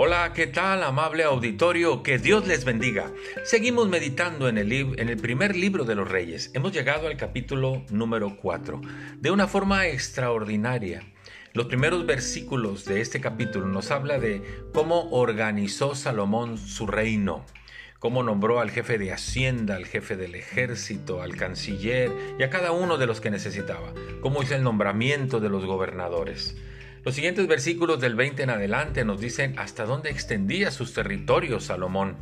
Hola, ¿qué tal, amable auditorio? Que Dios les bendiga. Seguimos meditando en el, en el, primer libro de los Reyes. Hemos llegado al capítulo número 4. De una forma extraordinaria. Los primeros versículos de este capítulo nos habla de cómo organizó Salomón su reino, cómo nombró al jefe de Hacienda, al jefe del ejército, al canciller y a cada uno de los que necesitaba, cómo hizo el nombramiento de los gobernadores. Los siguientes versículos del 20 en adelante nos dicen hasta dónde extendía sus territorios Salomón.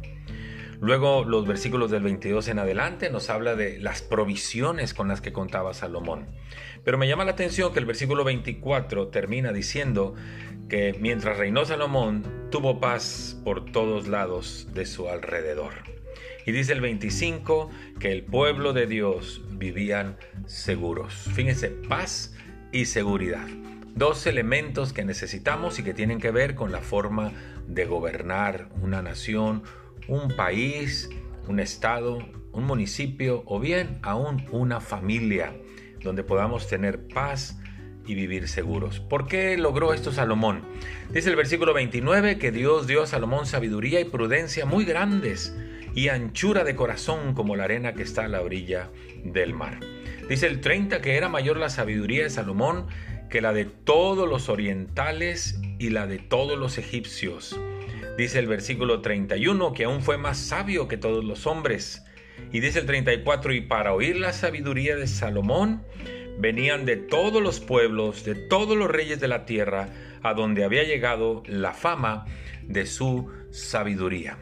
Luego los versículos del 22 en adelante nos habla de las provisiones con las que contaba Salomón. Pero me llama la atención que el versículo 24 termina diciendo que mientras reinó Salomón tuvo paz por todos lados de su alrededor. Y dice el 25 que el pueblo de Dios vivían seguros. Fíjense, paz y seguridad dos elementos que necesitamos y que tienen que ver con la forma de gobernar una nación, un país, un estado, un municipio o bien aún una familia donde podamos tener paz y vivir seguros. ¿Por qué logró esto Salomón? Dice el versículo 29 que Dios dio a Salomón sabiduría y prudencia muy grandes y anchura de corazón como la arena que está a la orilla del mar. Dice el 30 que era mayor la sabiduría de Salomón que la de todos los orientales y la de todos los egipcios. Dice el versículo 31 que aún fue más sabio que todos los hombres. Y dice el 34, y para oír la sabiduría de Salomón, venían de todos los pueblos, de todos los reyes de la tierra, a donde había llegado la fama de su sabiduría.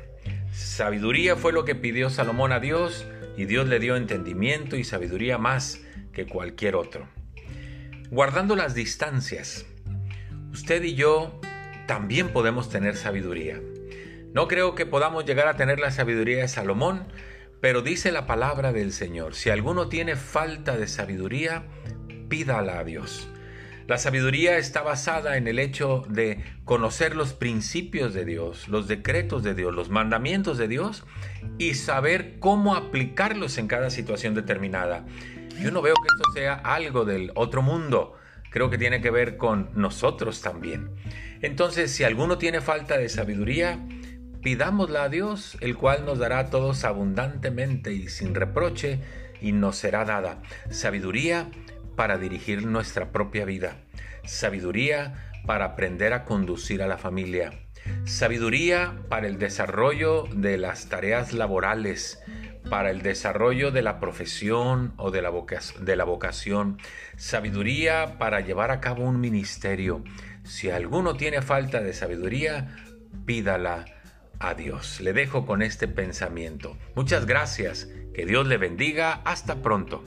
Sabiduría fue lo que pidió Salomón a Dios, y Dios le dio entendimiento y sabiduría más que cualquier otro. Guardando las distancias, usted y yo también podemos tener sabiduría. No creo que podamos llegar a tener la sabiduría de Salomón, pero dice la palabra del Señor, si alguno tiene falta de sabiduría, pídala a Dios. La sabiduría está basada en el hecho de conocer los principios de Dios, los decretos de Dios, los mandamientos de Dios y saber cómo aplicarlos en cada situación determinada. Yo no veo que esto sea algo del otro mundo. Creo que tiene que ver con nosotros también. Entonces, si alguno tiene falta de sabiduría, pidámosla a Dios, el cual nos dará a todos abundantemente y sin reproche, y nos será dada sabiduría para dirigir nuestra propia vida, sabiduría para aprender a conducir a la familia, sabiduría para el desarrollo de las tareas laborales, para el desarrollo de la profesión o de la, de la vocación, sabiduría para llevar a cabo un ministerio. Si alguno tiene falta de sabiduría, pídala a Dios. Le dejo con este pensamiento. Muchas gracias. Que Dios le bendiga. Hasta pronto.